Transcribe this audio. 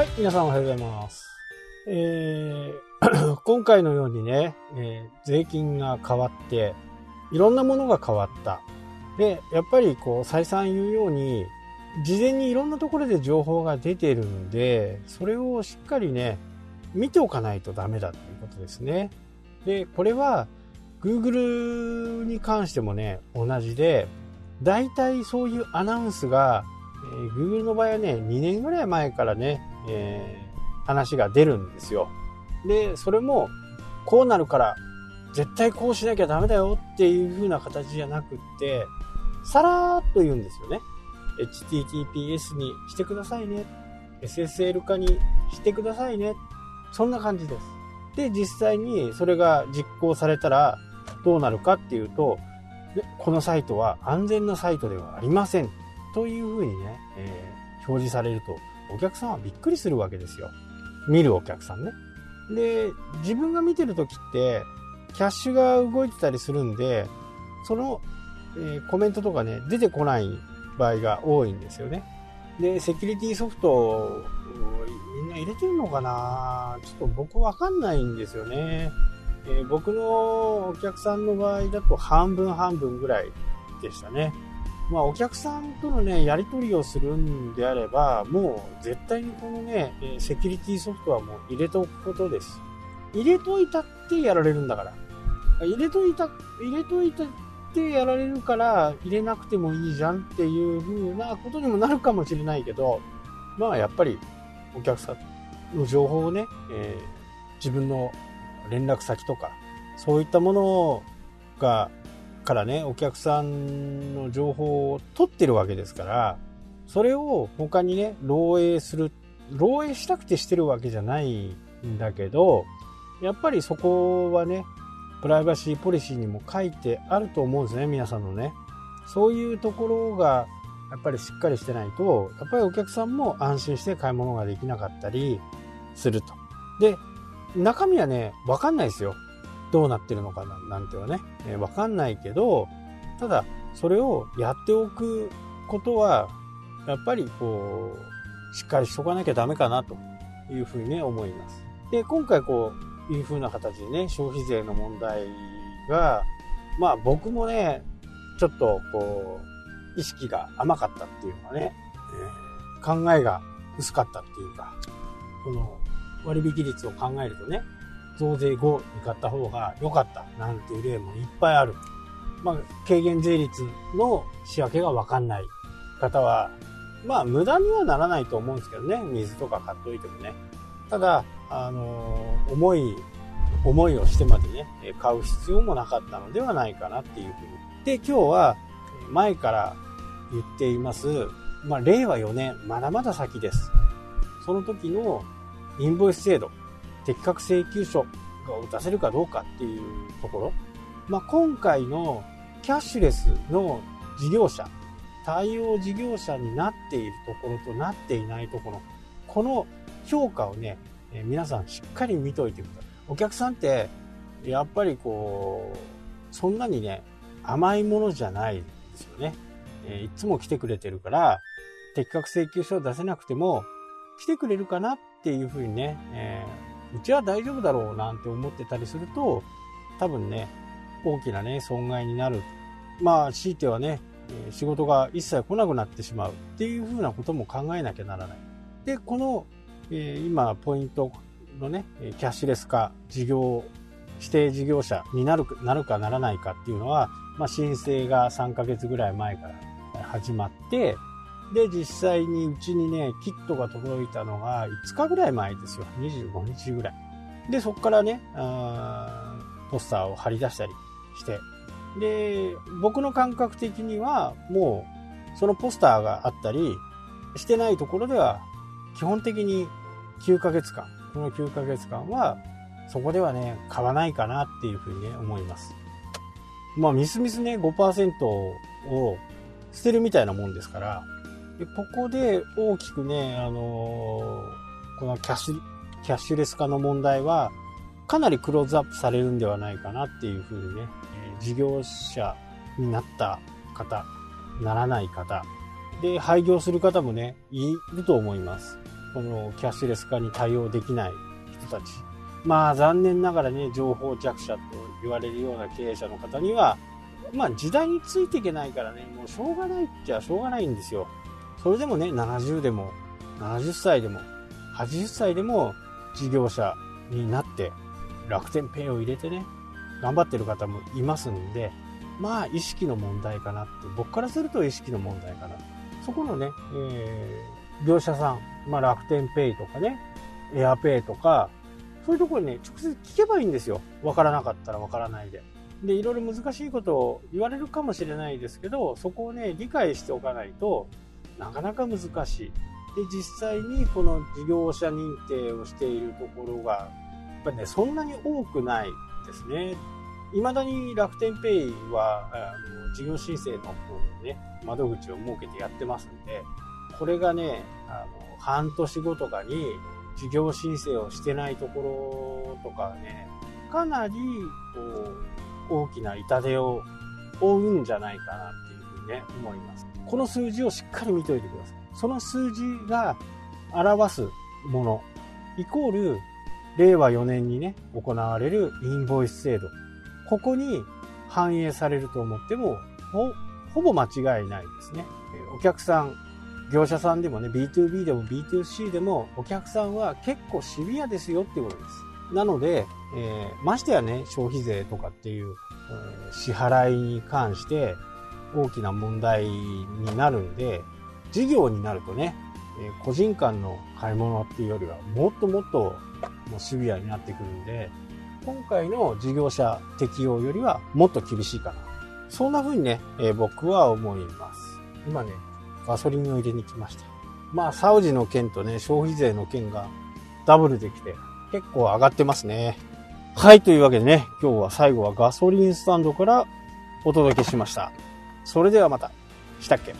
はい、皆さんおはようございます。えー 今回のようにね、えー税金が変わって、いろんなものが変わった。で、やっぱりこう、再三言うように、事前にいろんなところで情報が出てるんで、それをしっかりね、見ておかないとダメだということですね。で、これは、Google に関してもね、同じで、大体そういうアナウンスが、えー Google の場合はね、2年ぐらい前からね、えー話が出るんですよ。で、それも、こうなるから、絶対こうしなきゃダメだよっていう風な形じゃなくって、さらーっと言うんですよね。HTTPS にしてくださいね。SSL 化にしてくださいね。そんな感じです。で、実際にそれが実行されたらどうなるかっていうと、でこのサイトは安全なサイトではありません。というふうにね、えー表示されると、お客さんはびっくりするわけですよ。見るお客さんね。で、自分が見てるときって、キャッシュが動いてたりするんで、その、えーコメントとかね、出てこない場合が多いんですよね。で、セキュリティソフトみんな入れてるのかな？ちょっと僕わかんないんですよね。えー僕のお客さんの場合だと半分半分ぐらいでしたね。まあお客さんとのね、やり取りをするんであれば、もう絶対にこのね、セキュリティソフトはもう入れておくことです。入れといたってやられるんだから。入れといた、入れといたってやられるから入れなくてもいいじゃんっていう風なことにもなるかもしれないけど、まあやっぱりお客さんの情報をね、えー自分の連絡先とか、そういったものが、からね、お客さんの情報を取ってるわけですから、それを他にね、漏洩する、漏洩したくてしてるわけじゃないんだけど、やっぱりそこはね、プライバシーポリシーにも書いてあると思うんですね、皆さんのね。そういうところが、やっぱりしっかりしてないと、やっぱりお客さんも安心して買い物ができなかったりすると。で、中身はね、わかんないですよ。どうなってるのかななんてはね、えーわかんないけど、ただ、それをやっておくことは、やっぱりこう、しっかりしとかなきゃダメかなというふうにね、思います。で、今回こういうふうな形でね、消費税の問題が、まあ僕もね、ちょっとこう、意識が甘かったっていうのがね、えー考えが薄かったっていうか、この割引率を考えるとね、増税後に買った方が良かったなんていう例もいっぱいある。まあ、軽減税率の仕分けがわかんない方は、まあ、無駄にはならないと思うんですけどね、水とか買っといてもね。ただ、あのー重い、思いをしてまでね、買う必要もなかったのではないかなっていうふうに。で、今日は、前から言っています、まあ、令和4年、まだまだ先です。その時のインボイス制度、適格請求書を出せるかどうかっていうところ。まあ、今回のキャッシュレスの事業者、対応事業者になっているところとなっていないところ、この評価をね、え皆さんしっかり見といてください。お客さんって、やっぱりこう、そんなにね、甘いものじゃないですよね。えいつも来てくれてるから、適格請求書を出せなくても、来てくれるかなっていうふうにね、えーうちは大丈夫だろうなんて思ってたりすると、多分ね、大きなね、損害になる。まあ、強いてはね、仕事が一切来なくなってしまうっていうふうなことも考えなきゃならない。で、この、えー今、ポイントのね、キャッシュレス化、事業、指定事業者になるなるかならないかっていうのは、まあ、申請が3ヶ月ぐらい前から始まって、で、実際にうちにね、キットが届いたのが5日ぐらい前ですよ。25日ぐらい。で、そこからね、あポスターを貼り出したりして。で、僕の感覚的には、もう、そのポスターがあったり、してないところでは、基本的に9ヶ月間、この9ヶ月間は、そこではね、買わないかなっていうふうにね、思います。まあ、みすみすね、5%を捨てるみたいなもんですから、でここで大きくね、あのーこのキャッシュ、キャッシュレス化の問題は、かなりクローズアップされるんではないかなっていうふうにね、え事業者になった方、ならない方、で、廃業する方もね、いると思います。このキャッシュレス化に対応できない人たち。まあ残念ながらね、情報弱者と言われるような経営者の方には、まあ時代についていけないからね、もうしょうがないっちゃしょうがないんですよ。それでもね、70でも、70歳でも、80歳でも事業者になって楽天ペイを入れてね、頑張ってる方もいますんで、まあ意識の問題かなって、僕からすると意識の問題かな。そこのね、えー、業者さん、まあ楽天ペイとかね、エアペイとか、そういうところにね、直接聞けばいいんですよ。わからなかったらわからないで。で、いろいろ難しいことを言われるかもしれないですけど、そこをね、理解しておかないとなかなか難しい。で、実際にこの事業者認定をしているところが、やっぱね、そんなに多くないですね。未だに楽天ペイは、あの事業申請の方にね、窓口を設けてやってますんで、これがね、あの、半年後とかに事業申請をしてないところとかね、かなり、こう、大きな痛手を負うんじゃないかなっていうふうにね、思います。この数字をしっかり見ておいてください。その数字が表すもの、イコール、令和4年にね、行われるインボイス制度。ここに反映されると思っても、ほ、ほぼ間違いないですね。お客さん、業者さんでもね、B2B でも B2C でも、お客さんは結構シビアですよっていうことです。なので、えー、ましてやね、消費税とかっていう、えー、支払いに関して大きな問題になるんで、事業になるとね、個人間の買い物っていうよりは、もっともっともうシビアになってくるんで、今回の事業者適用よりはもっと厳しいかな。そんな風にね、え、僕は思います。今ね、ガソリンを入れに来ました。まあ、サウジの件とね、消費税の件がダブルできて、結構上がってますね。はい、というわけでね、今日は最後はガソリンスタンドからお届けしました。それではまた。したっけ？